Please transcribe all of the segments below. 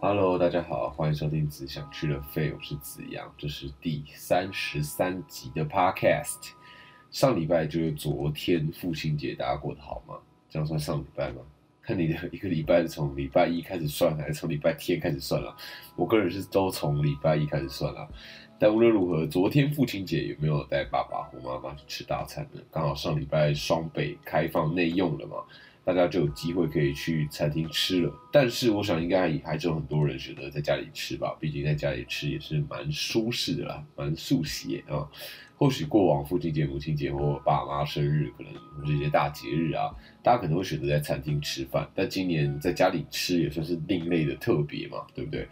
Hello，大家好，欢迎收听《只想去了废》，我是子阳，这是第三十三集的 Podcast。上礼拜就是昨天父亲节，大家过得好吗？这样算上礼拜吗？看你的一个礼拜是从礼拜一开始算，还是从礼拜天开始算了？我个人是都从礼拜一开始算了。但无论如何，昨天父亲节有没有带爸爸或妈妈去吃大餐呢？刚好上礼拜双北开放内用了嘛。大家就有机会可以去餐厅吃了，但是我想应该也还是有很多人选择在家里吃吧，毕竟在家里吃也是蛮舒适的啦，蛮速写啊。或许过往父亲节、母亲节或爸妈生日，可能这些大节日啊，大家可能会选择在餐厅吃饭，但今年在家里吃也算是另类的特别嘛，对不对？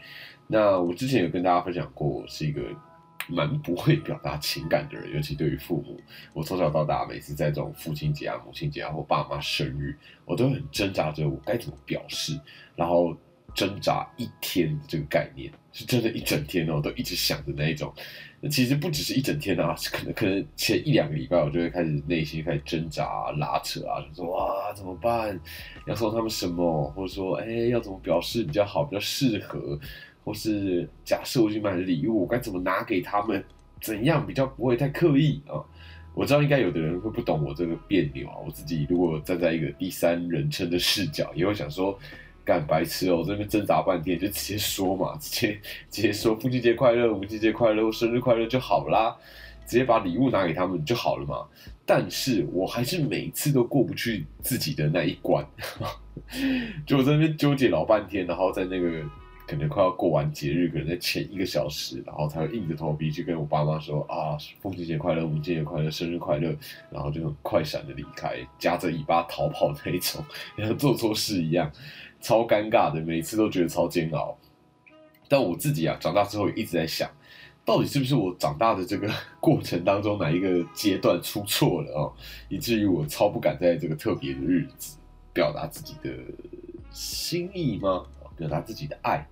那我之前有跟大家分享过，是一个。蛮不会表达情感的人，尤其对于父母。我从小到大，每次在这种父亲节啊、母亲节啊或爸妈生日，我都很挣扎着我该怎么表示，然后挣扎一天这个概念，是真的，一整天哦，都一直想着那一种。那其实不只是一整天啊，可能可能前一两个礼拜，我就会开始内心开始挣扎、拉扯啊，就说哇怎么办？要送他们什么？或者说哎要怎么表示比较好、比较适合？或是假设我去买礼物，我该怎么拿给他们？怎样比较不会太刻意啊？我知道应该有的人会不懂我这个别扭啊。我自己如果站在一个第三人称的视角，也会想说，干白痴哦，这边挣扎半天就直接说嘛，直接直接说父亲节快乐、母亲节快乐、生日快乐就好啦，直接把礼物拿给他们就好了嘛。但是我还是每次都过不去自己的那一关，就我在那边纠结老半天，然后在那个。可能快要过完节日，可能在前一个小时，然后才会硬着头皮去跟我爸妈说啊，父亲节快乐，母亲节快乐，生日快乐，然后就很快闪的离开，夹着尾巴逃跑那一种，像做错事一样，超尴尬的，每次都觉得超煎熬。但我自己啊，长大之后一直在想，到底是不是我长大的这个 过程当中哪一个阶段出错了哦，以至于我超不敢在这个特别的日子表达自己的心意吗？表达自己的爱。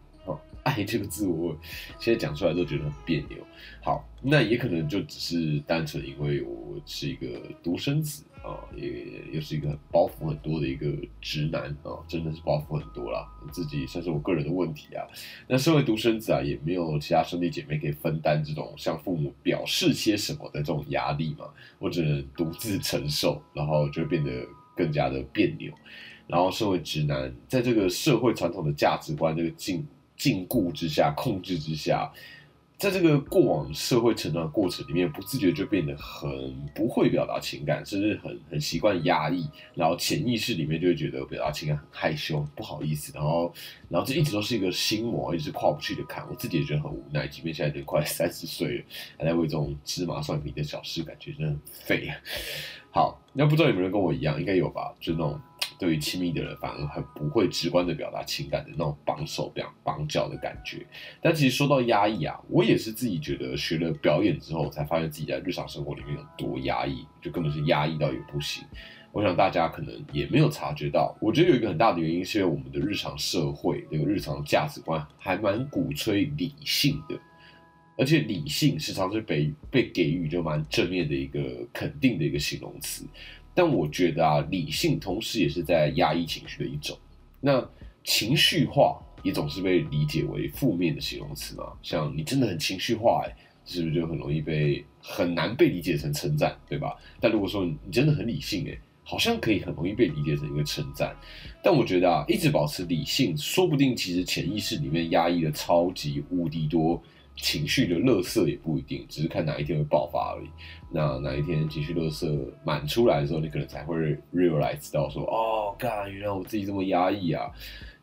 爱这个字，我现在讲出来都觉得很别扭。好，那也可能就只是单纯因为我是一个独生子啊，也又是一个包袱很多的一个直男啊，真的是包袱很多啦。自己算是我个人的问题啊。那身为独生子啊，也没有其他兄弟姐妹可以分担这种向父母表示些什么的这种压力嘛，我只能独自承受，然后就变得更加的别扭。然后身为直男，在这个社会传统的价值观这个境。禁锢之下，控制之下，在这个过往社会成长过程里面，不自觉就变得很不会表达情感，甚至很很习惯压抑，然后潜意识里面就会觉得表达情感很害羞、不好意思，然后，然后这一直都是一个心魔，一直跨不去的坎。我自己也觉得很无奈，即便现在已经快三十岁了，还在为这种芝麻蒜皮的小事感觉真的很废。好，那不知道有没有人跟我一样，应该有吧？就那种。对于亲密的人，反而很不会直观的表达情感的那种绑手绑绑脚的感觉。但其实说到压抑啊，我也是自己觉得学了表演之后，才发现自己在日常生活里面有多压抑，就根本是压抑到也不行。我想大家可能也没有察觉到。我觉得有一个很大的原因，是因为我们的日常社会这个日常价值观还蛮鼓吹理性的，而且理性时常是被被给予就蛮正面的一个肯定的一个形容词。但我觉得啊，理性同时也是在压抑情绪的一种。那情绪化也总是被理解为负面的形容词嘛？像你真的很情绪化，哎，是不是就很容易被很难被理解成称赞，对吧？但如果说你真的很理性，哎，好像可以很容易被理解成一个称赞。但我觉得啊，一直保持理性，说不定其实潜意识里面压抑了超级无敌多。情绪的乐色也不一定，只是看哪一天会爆发而已。那哪一天情绪乐色满出来的时候，你可能才会 realize 到说，哦，干，原来我自己这么压抑啊。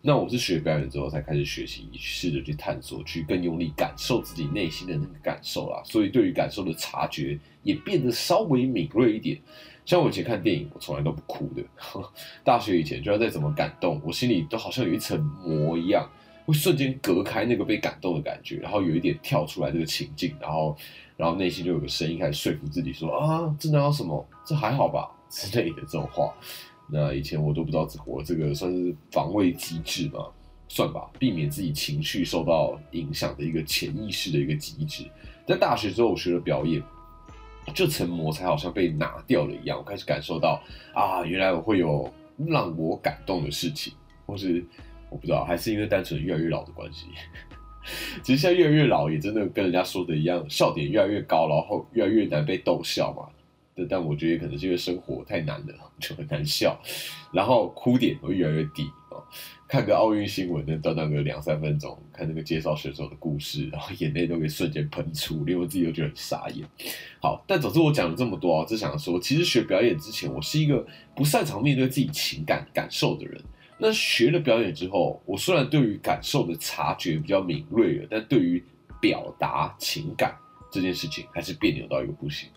那我是学表演之后才开始学习，试着去探索，去更用力感受自己内心的那个感受啦。所以对于感受的察觉也变得稍微敏锐一点。像我以前看电影，我从来都不哭的。大学以前，就要再怎么感动，我心里都好像有一层膜一样。会瞬间隔开那个被感动的感觉，然后有一点跳出来这个情境，然后，然后内心就有个声音开始说服自己说啊，这哪有什么，这还好吧 之类的这种话。那以前我都不知道我这个算是防卫机制嘛，算吧，避免自己情绪受到影响的一个潜意识的一个机制。在大学之后，我学了表演，这层膜才好像被拿掉了一样，我开始感受到啊，原来我会有让我感动的事情，或是。我不知道，还是因为单纯越来越老的关系。其实现在越来越老，也真的跟人家说的一样，笑点越来越高，然后越来越难被逗笑嘛。但我觉得可能是因为生活太难了，就很难笑，然后哭点会越来越低啊。看个奥运新闻，能短短个两三分钟，看那个介绍选手的故事，然后眼泪都可以瞬间喷出，连我自己都觉得很傻眼。好，但总之我讲了这么多啊，只想说，其实学表演之前，我是一个不擅长面对自己情感感受的人。那学了表演之后，我虽然对于感受的察觉比较敏锐了，但对于表达情感这件事情还是别扭到一个不行。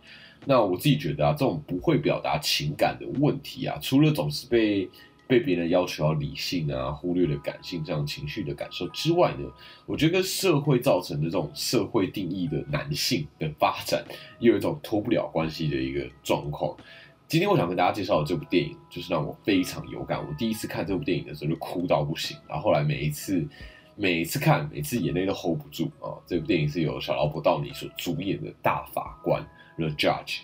那我自己觉得啊，这种不会表达情感的问题啊，除了总是被被别人要求要理性啊，忽略了感性这样情绪的感受之外呢，我觉得跟社会造成的这种社会定义的男性的发展，有一种脱不了关系的一个状况。今天我想跟大家介绍的这部电影，就是让我非常有感。我第一次看这部电影的时候就哭到不行，然后后来每一次每一次看，每次眼泪都 hold 不住啊。这部电影是由小劳勃道尼所主演的《大法官》The Judge，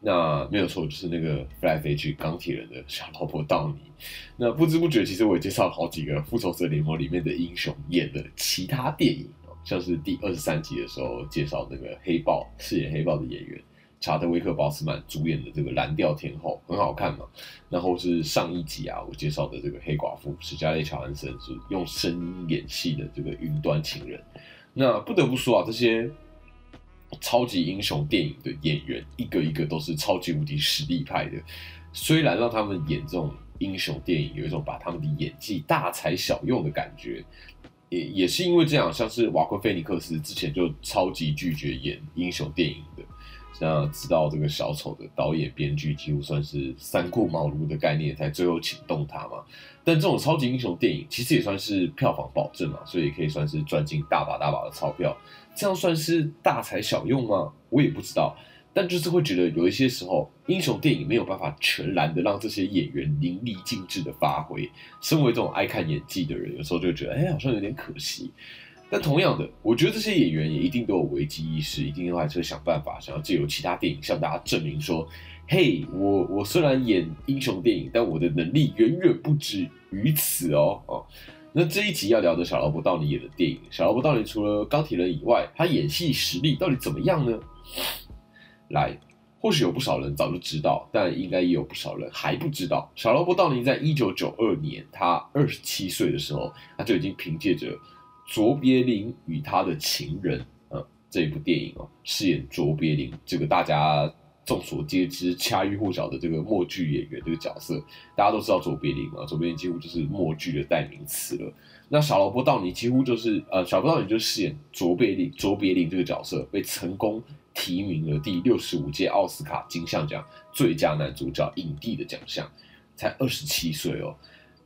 那没有错，就是那个飞来飞去钢铁人的小劳勃道尼。那不知不觉，其实我也介绍了好几个复仇者联盟里面的英雄演的其他电影，像是第二十三集的时候介绍那个黑豹饰演黑豹的演员。查德威克·鲍斯曼主演的这个《蓝调天后》很好看嘛？然后是上一集啊，我介绍的这个黑寡妇史嘉蕾·乔安森是用声音演戏的这个云端情人。那不得不说啊，这些超级英雄电影的演员一个一个都是超级无敌实力派的。虽然让他们演这种英雄电影有一种把他们的演技大材小用的感觉，也也是因为这样，像是瓦昆·菲尼克斯之前就超级拒绝演英雄电影的。那知道这个小丑的导演、编剧几乎算是三顾茅庐的概念，才最后请动他嘛。但这种超级英雄电影其实也算是票房保证嘛，所以也可以算是赚进大把大把的钞票。这样算是大材小用吗？我也不知道。但就是会觉得有一些时候，英雄电影没有办法全然的让这些演员淋漓尽致的发挥。身为这种爱看演技的人，有时候就觉得，哎，好像有点可惜。但同样的，我觉得这些演员也一定都有危机意识，一定还是会想办法，想要借由其他电影向大家证明说：“嘿，我我虽然演英雄电影，但我的能力远远不止于此哦。”哦，那这一集要聊的小劳勃道尼演的电影，小劳勃道尼除了钢铁人以外，他演戏实力到底怎么样呢？来，或许有不少人早就知道，但应该也有不少人还不知道，小劳勃道尼在一九九二年，他二十七岁的时候，他就已经凭借着。卓别林与他的情人，呃，这一部电影哦，饰演卓别林这个大家众所皆知、家喻户晓的这个默剧演员这个角色，大家都知道卓别林嘛，卓别林几乎就是默剧的代名词了。那小劳勃道尼几乎就是呃，小劳勃道尼就饰演卓别林，卓别林这个角色被成功提名了第六十五届奥斯卡金像奖最佳男主角影帝的奖项，才二十七岁哦。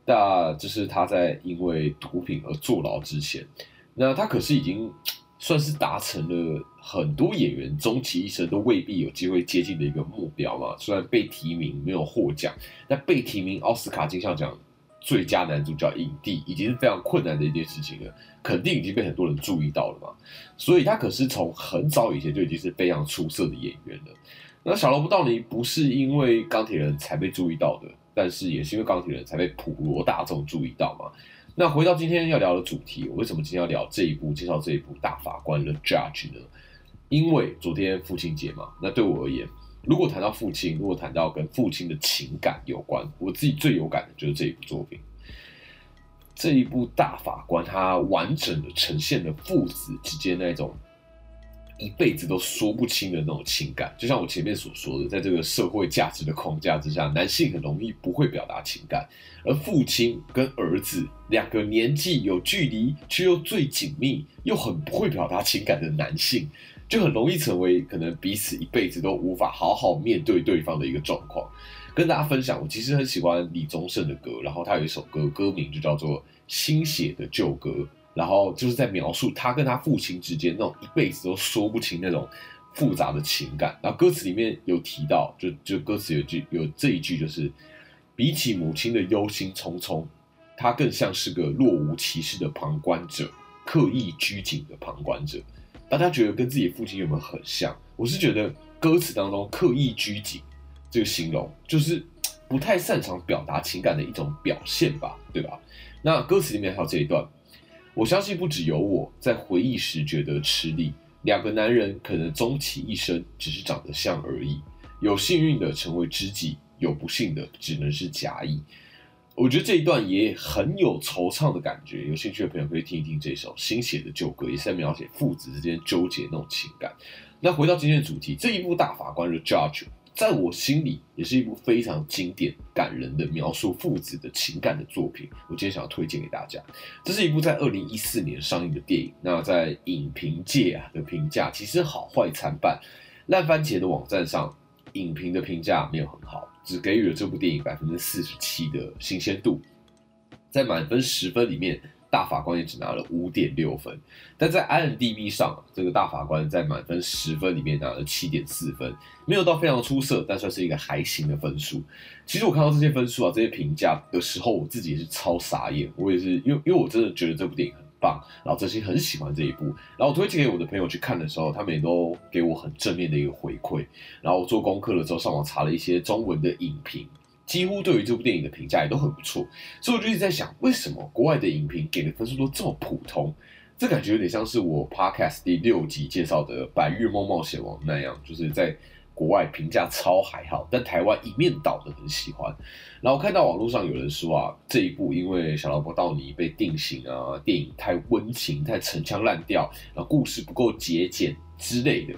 那这是他在因为毒品而坐牢之前，那他可是已经 算是达成了很多演员终其一生都未必有机会接近的一个目标嘛。虽然被提名没有获奖，那被提名奥斯卡金像奖最佳男主角影帝已经是非常困难的一件事情了，肯定已经被很多人注意到了嘛。所以他可是从很早以前就已经是非常出色的演员了。那小罗伯道尼不是因为钢铁人才被注意到的。但是也是因为钢铁人才被普罗大众注意到嘛。那回到今天要聊的主题，我为什么今天要聊这一部介绍这一部大法官的 Judge 呢？因为昨天父亲节嘛。那对我而言，如果谈到父亲，如果谈到跟父亲的情感有关，我自己最有感的就是这一部作品。这一部大法官，它完整的呈现了父子之间那种。一辈子都说不清的那种情感，就像我前面所说的，在这个社会价值的框架之下，男性很容易不会表达情感，而父亲跟儿子两个年纪有距离却又最紧密，又很不会表达情感的男性，就很容易成为可能彼此一辈子都无法好好面对对方的一个状况。跟大家分享，我其实很喜欢李宗盛的歌，然后他有一首歌，歌名就叫做《新写的旧歌》。然后就是在描述他跟他父亲之间那种一辈子都说不清那种复杂的情感。然后歌词里面有提到，就就歌词有句有这一句，就是比起母亲的忧心忡忡，他更像是个若无其事的旁观者，刻意拘谨的旁观者。大家觉得跟自己父亲有没有很像？我是觉得歌词当中刻意拘谨这个形容，就是不太擅长表达情感的一种表现吧，对吧？那歌词里面还有这一段，我相信不只有我在回忆时觉得吃力。两个男人可能终其一生只是长得像而已，有幸运的成为知己，有不幸的只能是假意。我觉得这一段也很有惆怅的感觉，有兴趣的朋友可以听一听这首新写的旧歌，也是在描写父子之间纠结那种情感。那回到今天的主题，这一部大法官的 Judge。在我心里，也是一部非常经典、感人的描述父子的情感的作品。我今天想要推荐给大家，这是一部在二零一四年上映的电影。那在影评界啊的评价其实好坏参半。烂番茄的网站上，影评的评价没有很好，只给予了这部电影百分之四十七的新鲜度。在满分十分里面。大法官也只拿了五点六分，但在 IMDB 上，这个大法官在满分十分里面拿了七点四分，没有到非常出色，但算是一个还行的分数。其实我看到这些分数啊，这些评价的时候，我自己也是超傻眼。我也是，因为因为我真的觉得这部电影很棒，然后真心很喜欢这一部，然后我推荐给我的朋友去看的时候，他们也都给我很正面的一个回馈。然后我做功课了之后，上网查了一些中文的影评。几乎对于这部电影的评价也都很不错，所以我就一直在想，为什么国外的影评给的分数都这么普通？这感觉有点像是我 podcast 第六集介绍的《白日梦冒险王》那样，就是在国外评价超还好，但台湾一面倒的很喜欢。然后看到网络上有人说啊，这一部因为小老婆道尼被定型啊，电影太温情、太陈腔滥调，然后故事不够节俭之类的。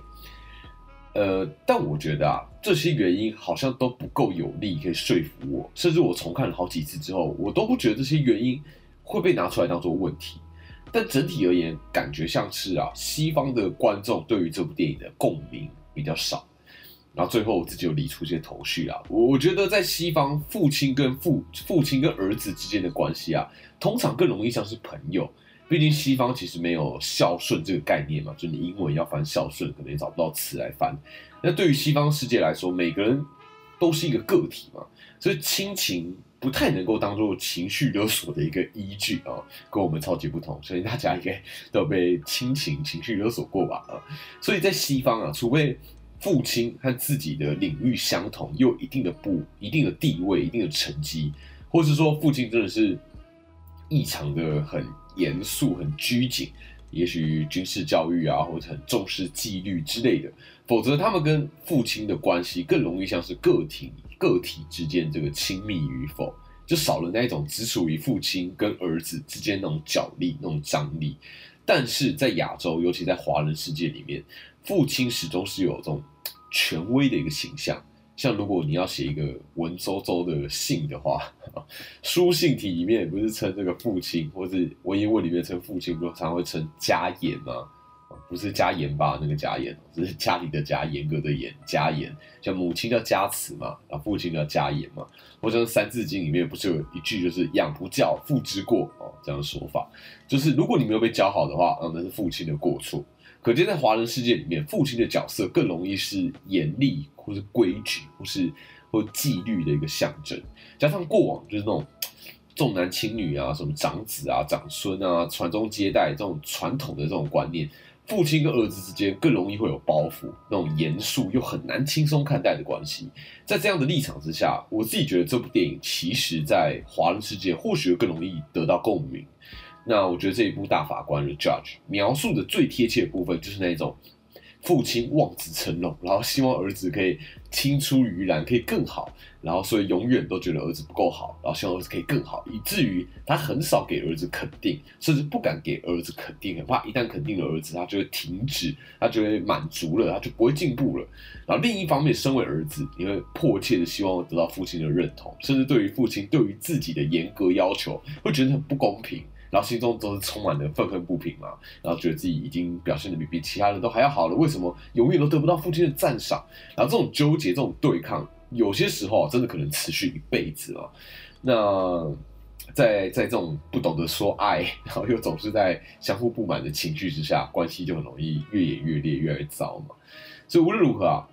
呃，但我觉得啊，这些原因好像都不够有力，可以说服我。甚至我重看了好几次之后，我都不觉得这些原因会被拿出来当做问题。但整体而言，感觉像是啊，西方的观众对于这部电影的共鸣比较少。然后最后我自己又理出一些头绪啊，我觉得在西方，父亲跟父父亲跟儿子之间的关系啊，通常更容易像是朋友。毕竟西方其实没有孝顺这个概念嘛，就你英文要翻孝顺，可能也找不到词来翻。那对于西方世界来说，每个人都是一个个体嘛，所以亲情不太能够当做情绪勒索的一个依据啊，跟我们超级不同。所以大家应该都被亲情情绪勒索过吧？啊，所以在西方啊，除非父亲和自己的领域相同，又有一定的不一定的地位、一定的成绩，或是说父亲真的是异常的很。严肃、很拘谨，也许军事教育啊，或者很重视纪律之类的。否则，他们跟父亲的关系更容易像是个体、个体之间这个亲密与否，就少了那一种只属于父亲跟儿子之间那种角力、那种张力。但是在亚洲，尤其在华人世界里面，父亲始终是有这种权威的一个形象。像如果你要写一个文绉绉的信的话，书信体里面不是称这个父亲，或是文言文里面称父亲，不常会称家言吗？不是家言吧？那个家言，只是家里的家，严格的严，家言。像母亲叫家慈嘛，然后父亲叫家言嘛。或者《三字经》里面不是有一句就是“养不教，父之过”哦，这样的说法，就是如果你没有被教好的话，啊，那是父亲的过错。可见在华人世界里面，父亲的角色更容易是严厉，或是规矩，或是或纪律的一个象征。加上过往就是那种重男轻女啊，什么长子啊、长孙啊、传宗接代这种传统的这种观念，父亲跟儿子之间更容易会有包袱，那种严肃又很难轻松看待的关系。在这样的立场之下，我自己觉得这部电影其实在华人世界或许更容易得到共鸣。那我觉得这一部大法官的 Judge 描述的最贴切的部分，就是那种父亲望子成龙，然后希望儿子可以青出于蓝，可以更好，然后所以永远都觉得儿子不够好，然后希望儿子可以更好，以至于他很少给儿子肯定，甚至不敢给儿子肯定，很怕一旦肯定了儿子，他就会停止，他就会满足了，他就不会进步了。然后另一方面，身为儿子，你会迫切的希望得到父亲的认同，甚至对于父亲对于自己的严格要求，会觉得很不公平。然后心中都是充满了愤愤不平嘛，然后觉得自己已经表现的比比其他人都还要好了，为什么永远都得不到父亲的赞赏？然后这种纠结、这种对抗，有些时候真的可能持续一辈子啊。那在在这种不懂得说爱，然后又总是在相互不满的情绪之下，关系就很容易越演越烈，越来越糟嘛。所以无论如何啊。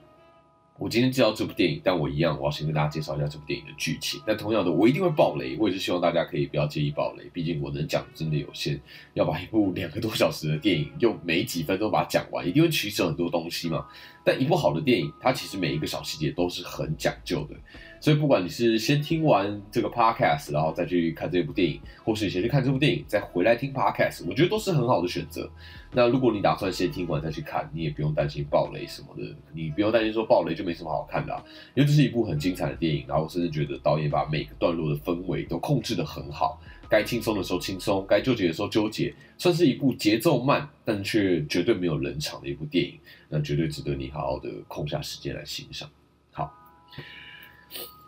我今天介绍这部电影，但我一样，我要先跟大家介绍一下这部电影的剧情。但同样的，我一定会爆雷，我也是希望大家可以不要介意爆雷，毕竟我能讲真的有限。要把一部两个多小时的电影用没几分钟把它讲完，一定会取舍很多东西嘛。但一部好的电影，它其实每一个小细节都是很讲究的。所以不管你是先听完这个 podcast，然后再去看这部电影，或是你先去看这部电影，再回来听 podcast，我觉得都是很好的选择。那如果你打算先听完再去看，你也不用担心暴雷什么的，你不用担心说暴雷就没什么好看的，因为这是一部很精彩的电影。然后甚至觉得导演把每个段落的氛围都控制得很好，该轻松的时候轻松，该纠结的时候纠结，算是一部节奏慢但却绝对没有冷场的一部电影。那绝对值得你好好的空下时间来欣赏。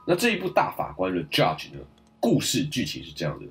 那这一部大法官的 Judge 呢？故事剧情是这样的：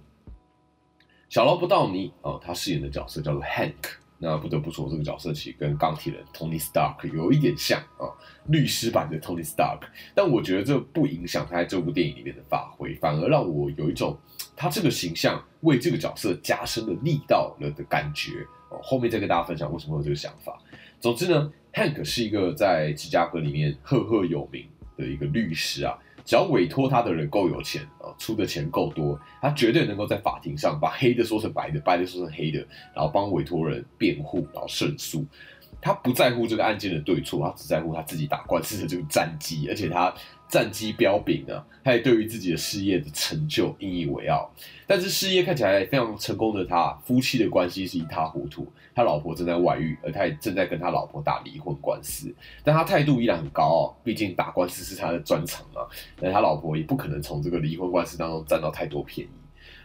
小罗伯道尼啊，他饰演的角色叫做 Hank。那不得不说，这个角色其实跟钢铁人 Tony Stark 有一点像啊，律师版的 Tony Stark。但我觉得这不影响他在这部电影里面的发挥，反而让我有一种他这个形象为这个角色加深了力道了的感觉。哦，后面再跟大家分享为什么有这个想法。总之呢，Hank 是一个在芝加哥里面赫赫有名的一个律师啊。只要委托他的人够有钱啊，出的钱够多，他绝对能够在法庭上把黑的说成白的，白的说成黑的，然后帮委托人辩护，然后胜诉。他不在乎这个案件的对错，他只在乎他自己打官司的这个战绩，而且他。战绩彪炳啊，他也对于自己的事业的成就引以为傲。但是事业看起来非常成功的他，夫妻的关系是一塌糊涂。他老婆正在外遇，而他也正在跟他老婆打离婚官司。但他态度依然很高傲，毕竟打官司是他的专长嘛。但他老婆也不可能从这个离婚官司当中占到太多便宜。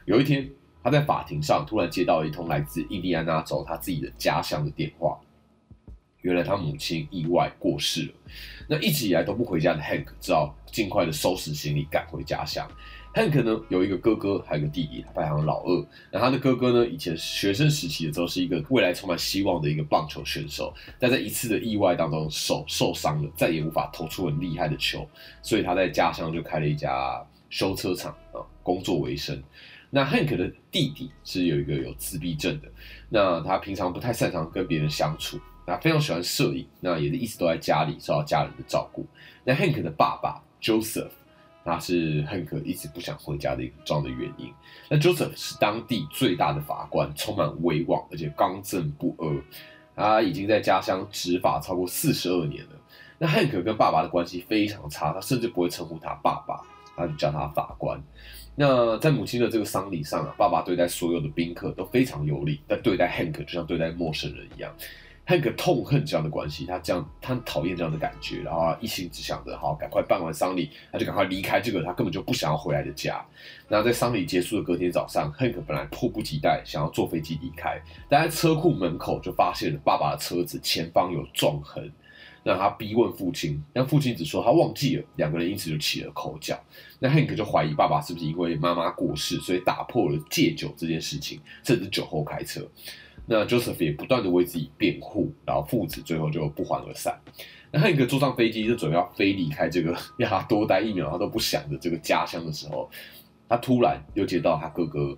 有一天，他在法庭上突然接到一通来自印第安纳州他自己的家乡的电话。原来他母亲意外过世了，那一直以来都不回家的 Hank 只好尽快的收拾行李赶回家乡。Hank 呢有一个哥哥，还有个弟弟，排行老二。那他的哥哥呢，以前学生时期的时候是一个未来充满希望的一个棒球选手，但在一次的意外当中手受伤了，再也无法投出很厉害的球，所以他在家乡就开了一家修车厂啊，工作为生。那 Hank 的弟弟是有一个有自闭症的，那他平常不太擅长跟别人相处。他非常喜欢摄影，那也是一直都在家里受到家人的照顾。那 Hank 的爸爸 Joseph，他是 Hank 一直不想回家的一个重要的原因。那 Joseph 是当地最大的法官，充满威望，而且刚正不阿。他已经在家乡执法超过四十二年了。那 Hank 跟爸爸的关系非常差，他甚至不会称呼他爸爸，他就叫他法官。那在母亲的这个丧礼上啊，爸爸对待所有的宾客都非常有礼，但对待 Hank 就像对待陌生人一样。Hank 痛恨这样的关系，他这样，他讨厌这样的感觉，然后一心只想着好赶快办完丧礼，他就赶快离开这个他根本就不想要回来的家。那在丧礼结束的隔天早上，Hank 本来迫不及待想要坐飞机离开，但在车库门口就发现了爸爸的车子前方有撞痕，让他逼问父亲，但父亲只说他忘记了，两个人因此就起了口角。那 Hank 就怀疑爸爸是不是因为妈妈过世，所以打破了戒酒这件事情，甚至酒后开车。那 Joseph 也不断的为自己辩护，然后父子最后就不欢而散。那汉克坐上飞机就准备要飞离开这个 让他多待一秒他都不想的这个家乡的时候，他突然又接到他哥哥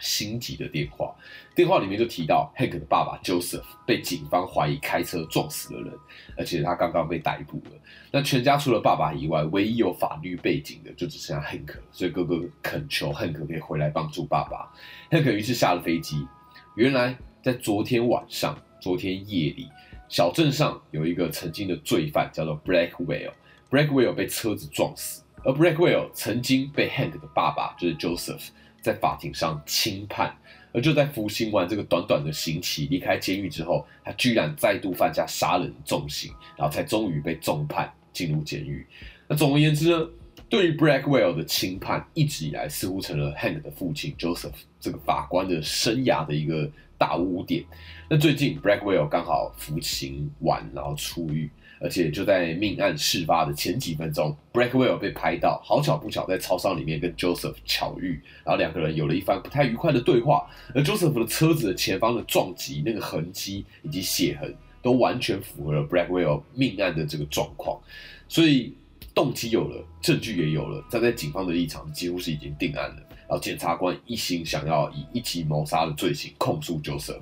心急的电话，电话里面就提到 Hank 的爸爸 Joseph 被警方怀疑开车撞死了人，而且他刚刚被逮捕了。那全家除了爸爸以外，唯一有法律背景的就只剩下 Hank，所以哥哥恳求 Hank 可以回来帮助爸爸。Hank 于是下了飞机。原来在昨天晚上、昨天夜里，小镇上有一个曾经的罪犯，叫做 Blackwell。Blackwell 被车子撞死，而 Blackwell 曾经被 Hank 的爸爸，就是 Joseph，在法庭上轻判。而就在服刑完这个短短的刑期，离开监狱之后，他居然再度犯下杀人重刑，然后才终于被重判进入监狱。那总而言之呢？对于 Blackwell 的轻判，一直以来似乎成了 Hank 的父亲 Joseph 这个法官的生涯的一个大污点。那最近 Blackwell 刚好服刑完，然后出狱，而且就在命案事发的前几分钟，Blackwell 被拍到，好巧不巧在超商里面跟 Joseph 巧遇，然后两个人有了一番不太愉快的对话。而 Joseph 的车子的前方的撞击那个痕迹以及血痕，都完全符合了 Blackwell 命案的这个状况，所以。动机有了，证据也有了，站在警方的立场，几乎是已经定案了。然后检察官一心想要以一起谋杀的罪行控诉 Joseph。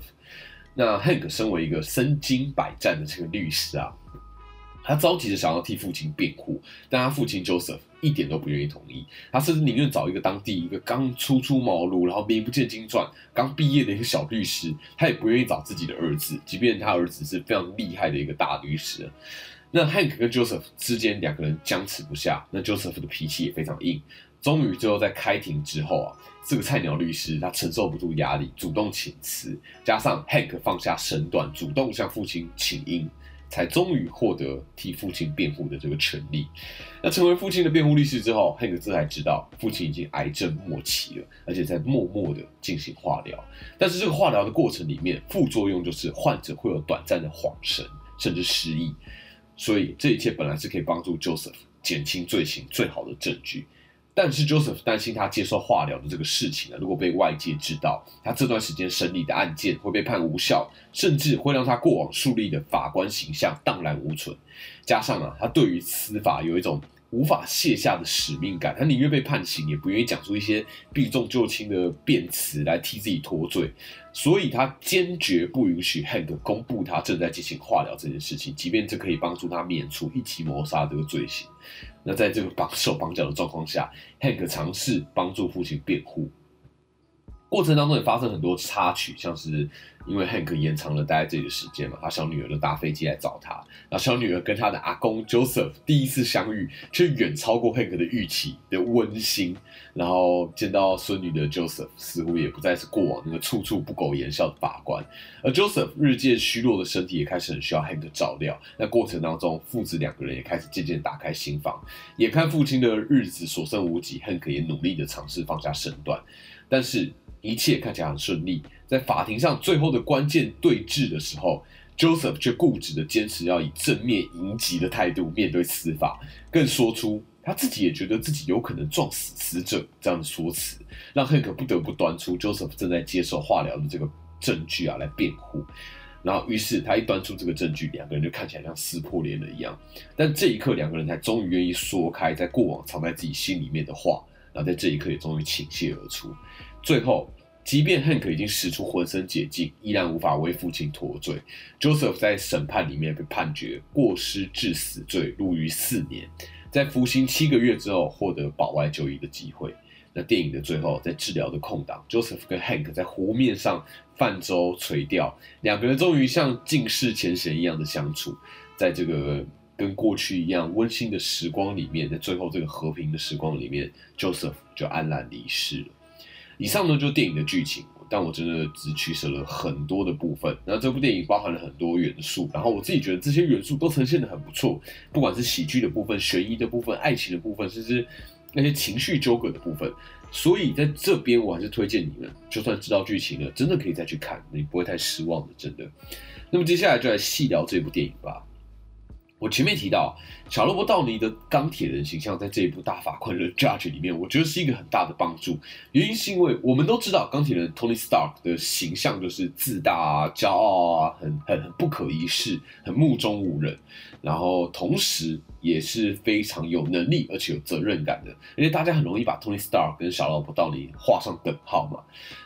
那 Hank 身为一个身经百战的这个律师啊，他着急的想要替父亲辩护，但他父亲 Joseph 一点都不愿意同意。他甚至宁愿找一个当地一个刚初出茅庐，然后名不见经传、刚毕业的一个小律师，他也不愿意找自己的儿子，即便他儿子是非常厉害的一个大律师。那 Hank 跟 Joseph 之间两个人僵持不下，那 Joseph 的脾气也非常硬。终于最后在开庭之后啊，这个菜鸟律师他承受不住压力，主动请辞，加上 Hank 放下身段，主动向父亲请缨，才终于获得替父亲辩护的这个权利。那成为父亲的辩护律师之后，Hank 这才知道父亲已经癌症末期了，而且在默默的进行化疗。但是这个化疗的过程里面，副作用就是患者会有短暂的恍神，甚至失忆。所以这一切本来是可以帮助 Joseph 减轻罪行最好的证据。但是 Joseph 担心他接受化疗的这个事情啊，如果被外界知道，他这段时间审理的案件会被判无效，甚至会让他过往树立的法官形象荡然无存。加上啊，他对于司法有一种无法卸下的使命感，他宁愿被判刑，也不愿意讲出一些避重就轻的辩词来替自己脱罪。所以他坚决不允许 Hank 公布他正在进行化疗这件事情，即便这可以帮助他免除一起谋杀这个罪行。那在这个绑手绑脚的状况下，Hank 尝试帮助父亲辩护，过程当中也发生很多插曲，像是。因为 Hank 延长了待在这里的时间嘛，他小女儿就搭飞机来找他。然后小女儿跟他的阿公 Joseph 第一次相遇，却远超过 Hank 的预期的温馨。然后见到孙女的 Joseph 似乎也不再是过往那个处处不苟言笑的法官，而 Joseph 日渐虚弱的身体也开始很需要 Hank 照料。那过程当中，父子两个人也开始渐渐打开心房。眼看父亲的日子所剩无几，Hank 也努力的尝试放下身段，但是。一切看起来很顺利，在法庭上最后的关键对峙的时候，Joseph 却固执的坚持要以正面迎击的态度面对司法，更说出他自己也觉得自己有可能撞死死者这样的说辞，让 Hank 不得不端出 Joseph 正在接受化疗的这个证据啊来辩护。然后，于是他一端出这个证据，两个人就看起来像撕破脸了一样。但这一刻，两个人才终于愿意说开在过往藏在自己心里面的话，然后在这一刻也终于倾泻而出。最后，即便 Hank 已经使出浑身解劲，依然无法为父亲脱罪。Joseph 在审判里面被判决过失致死罪，入狱四年，在服刑七个月之后，获得保外就医的机会。那电影的最后，在治疗的空档，Joseph 跟 Hank 在湖面上泛舟垂钓，两个人终于像尽释前嫌一样的相处，在这个跟过去一样温馨的时光里面，在最后这个和平的时光里面，Joseph 就安然离世了。以上呢就是电影的剧情，但我真的只取舍了很多的部分。那这部电影包含了很多元素，然后我自己觉得这些元素都呈现的很不错，不管是喜剧的部分、悬疑的部分、爱情的部分，甚至那些情绪纠葛的部分。所以在这边我还是推荐你们，就算知道剧情了，真的可以再去看，你不会太失望的，真的。那么接下来就来细聊这部电影吧。我前面提到小罗伯·道尼的钢铁人形象，在这一部大法官的 Judge 里面，我觉得是一个很大的帮助。原因是因为我们都知道钢铁人 Tony Stark 的形象就是自大啊、骄傲啊、很很很不可一世、很目中无人，然后同时也是非常有能力而且有责任感的。而且大家很容易把 Tony Stark 跟小罗伯·道尼画上等号嘛。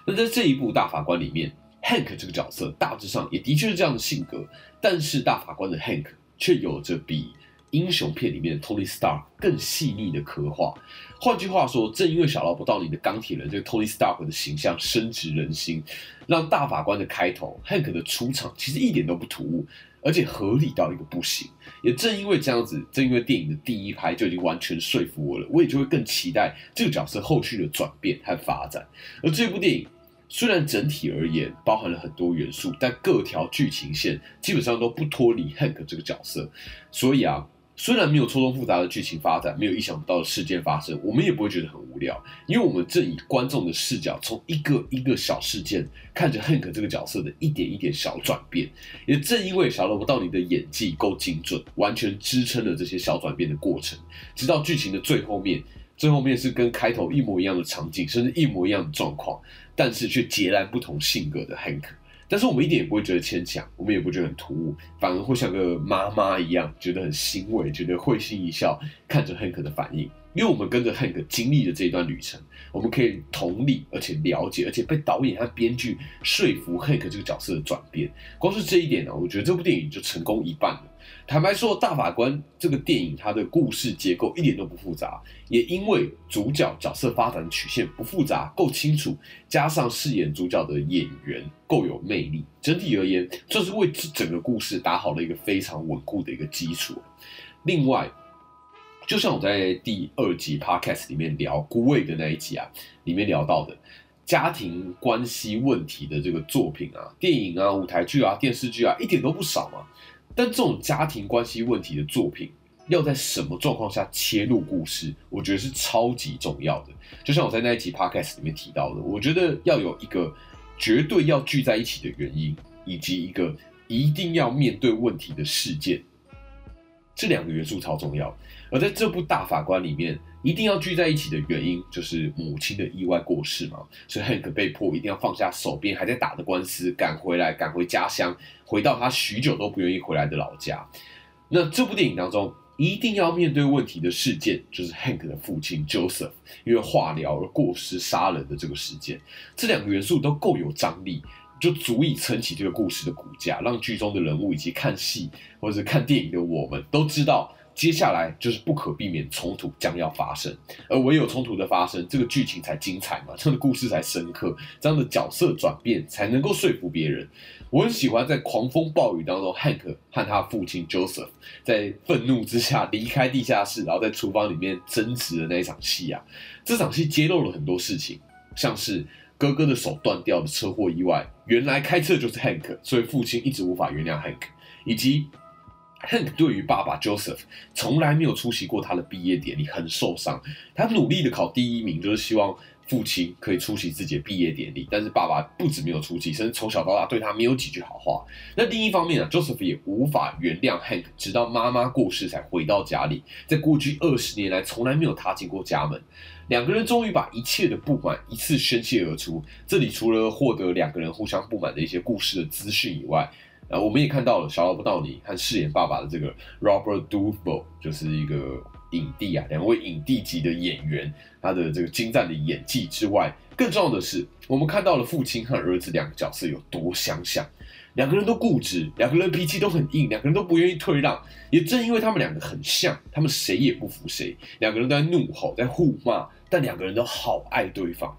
那在这一部大法官里面，Hank 这个角色大致上也的确是这样的性格，但是大法官的 Hank。却有着比英雄片里面 Tony Stark 更细腻的刻画。换句话说，正因为小劳勃道尼的钢铁人这个 Tony Stark 的形象深植人心，让大法官的开头 Hank 的出场其实一点都不突兀，而且合理到一个不行。也正因为这样子，正因为电影的第一拍就已经完全说服我了，我也就会更期待这个角色后续的转变和发展。而这部电影。虽然整体而言包含了很多元素，但各条剧情线基本上都不脱离 Hank 这个角色。所以啊，虽然没有错综复杂的剧情发展，没有意想不到的事件发生，我们也不会觉得很无聊，因为我们正以观众的视角，从一个一个小事件看着 Hank 这个角色的一点一点小转变。也正因为小萝卜道尼的演技够精准，完全支撑了这些小转变的过程，直到剧情的最后面。最后面是跟开头一模一样的场景，甚至一模一样的状况，但是却截然不同性格的 Hank。但是我们一点也不会觉得牵强，我们也不觉得很突兀，反而会像个妈妈一样，觉得很欣慰，觉得会心一笑，看着 Hank 的反应。因为我们跟着 Hank 经历了这一段旅程，我们可以同理，而且了解，而且被导演和编剧说服 Hank 这个角色的转变。光是这一点呢，我觉得这部电影就成功一半了。坦白说，《大法官》这个电影它的故事结构一点都不复杂，也因为主角角色发展曲线不复杂、够清楚，加上饰演主角的演员够有魅力，整体而言，这是为这整个故事打好了一个非常稳固的一个基础。另外，就像我在第二集 Podcast 里面聊《孤味》的那一集啊，里面聊到的。家庭关系问题的这个作品啊，电影啊、舞台剧啊、电视剧啊，一点都不少嘛。但这种家庭关系问题的作品，要在什么状况下切入故事，我觉得是超级重要的。就像我在那一集 podcast 里面提到的，我觉得要有一个绝对要聚在一起的原因，以及一个一定要面对问题的事件，这两个元素超重要。而在这部大法官里面。一定要聚在一起的原因，就是母亲的意外过世嘛，所以 Hank 被迫一定要放下手边还在打的官司，赶回来，赶回家乡，回到他许久都不愿意回来的老家。那这部电影当中，一定要面对问题的事件，就是 Hank 的父亲 Joseph 因为化疗而过失杀人的这个事件。这两个元素都够有张力，就足以撑起这个故事的骨架，让剧中的人物以及看戏或者看电影的我们都知道。接下来就是不可避免冲突将要发生，而唯有冲突的发生，这个剧情才精彩嘛，这样的故事才深刻，这样的角色转变才能够说服别人。我很喜欢在狂风暴雨当中，Hank 和他父亲 Joseph 在愤怒之下离开地下室，然后在厨房里面争执的那一场戏啊。这场戏揭露了很多事情，像是哥哥的手断掉的车祸意外，原来开车就是 Hank，所以父亲一直无法原谅 Hank，以及。Hank 对于爸爸 Joseph 从来没有出席过他的毕业典礼，很受伤。他努力的考第一名，就是希望父亲可以出席自己的毕业典礼。但是爸爸不止没有出席，甚至从小到大对他没有几句好话。那另一方面啊，Joseph 也无法原谅 Hank，直到妈妈过世才回到家里，在过去二十年来从来没有踏进过家门。两个人终于把一切的不满一次宣泄而出。这里除了获得两个人互相不满的一些故事的资讯以外，呃，我们也看到了小劳勃道尼和饰演爸爸的这个 Robert Duvall，就是一个影帝啊，两位影帝级的演员，他的这个精湛的演技之外，更重要的是，我们看到了父亲和儿子两个角色有多相像，两个人都固执，两个人脾气都很硬，两个人都不愿意退让，也正因为他们两个很像，他们谁也不服谁，两个人都在怒吼，在互骂，但两个人都好爱对方。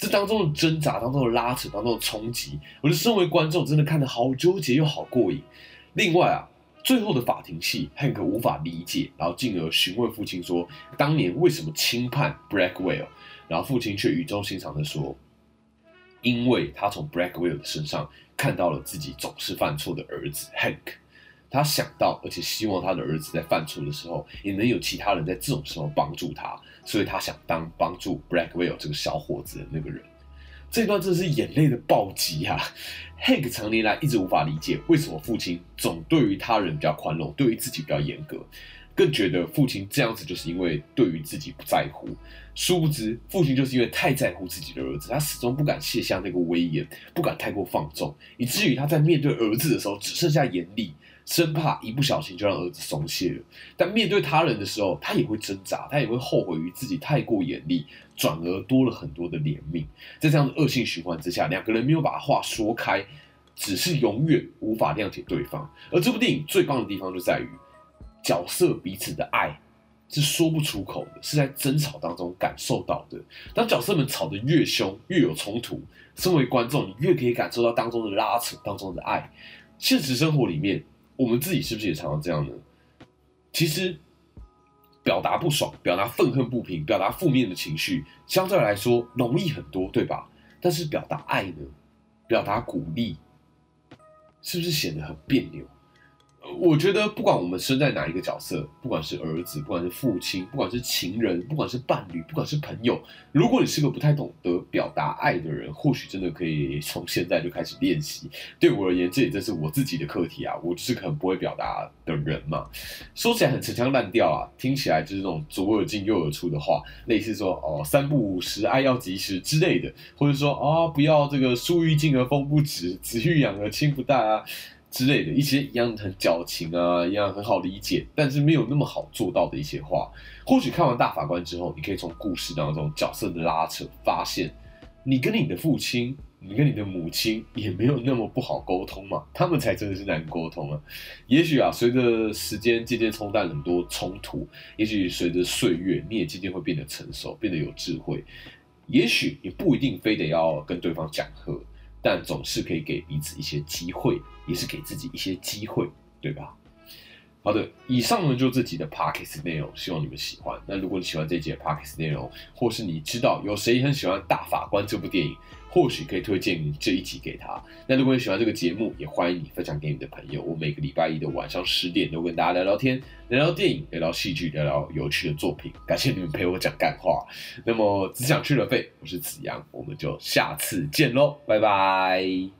这当中的挣扎，当中的拉扯，当中的冲击，我的身为观众真的看得好纠结又好过瘾。另外啊，最后的法庭戏，Hank 无法理解，然后进而询问父亲说，当年为什么轻判 Blackwell，然后父亲却语重心长的说，因为他从 Blackwell 的身上看到了自己总是犯错的儿子 Hank。他想到，而且希望他的儿子在犯错的时候，也能有其他人在这种时候帮助他，所以他想当帮助 Blackwell 这个小伙子的那个人。这段真的是眼泪的暴击啊！Hank 长年来一直无法理解，为什么父亲总对于他人比较宽容，对于自己比较严格，更觉得父亲这样子就是因为对于自己不在乎。殊不知，父亲就是因为太在乎自己的儿子，他始终不敢卸下那个威严，不敢太过放纵，以至于他在面对儿子的时候只剩下严厉。生怕一不小心就让儿子松懈了，但面对他人的时候，他也会挣扎，他也会后悔于自己太过严厉，转而多了很多的怜悯。在这样的恶性循环之下，两个人没有把话说开，只是永远无法谅解对方。而这部电影最棒的地方就在于，角色彼此的爱是说不出口的，是在争吵当中感受到的。当角色们吵得越凶，越有冲突，身为观众，你越可以感受到当中的拉扯，当中的爱。现实生活里面。我们自己是不是也常常这样呢？其实，表达不爽、表达愤恨不平、表达负面的情绪，相对来说容易很多，对吧？但是表达爱呢？表达鼓励，是不是显得很别扭？我觉得，不管我们身在哪一个角色，不管是儿子，不管是父亲，不管是情人，不管是伴侣，不管是朋友，如果你是个不太懂得表达爱的人，或许真的可以从现在就开始练习。对我而言，这也正是我自己的课题啊！我就是很不会表达的人嘛。说起来很陈腔滥调啊，听起来就是那种左耳进右耳出的话，类似说哦三不五时，爱要及时之类的，或者说啊不要这个树欲静而风不止，子欲养而亲不待啊。之类的一些一样很矫情啊，一样很好理解，但是没有那么好做到的一些话，或许看完大法官之后，你可以从故事当中角色的拉扯，发现你跟你的父亲，你跟你的母亲也没有那么不好沟通嘛，他们才真的是难沟通啊。也许啊，随着时间渐渐冲淡很多冲突，也许随着岁月，你也渐渐会变得成熟，变得有智慧。也许也不一定非得要跟对方讲和，但总是可以给彼此一些机会，也是给自己一些机会，对吧？好的，以上呢就这集的 Pockets 内容，希望你们喜欢。那如果你喜欢这集的 Pockets 内容，或是你知道有谁很喜欢《大法官》这部电影，或许可以推荐你这一集给他。那如果你喜欢这个节目，也欢迎你分享给你的朋友。我每个礼拜一的晚上十点都跟大家聊聊天，聊聊电影，聊聊戏剧，聊聊有趣的作品。感谢你们陪我讲干话。那么只想去了费，我是子阳，我们就下次见喽，拜拜。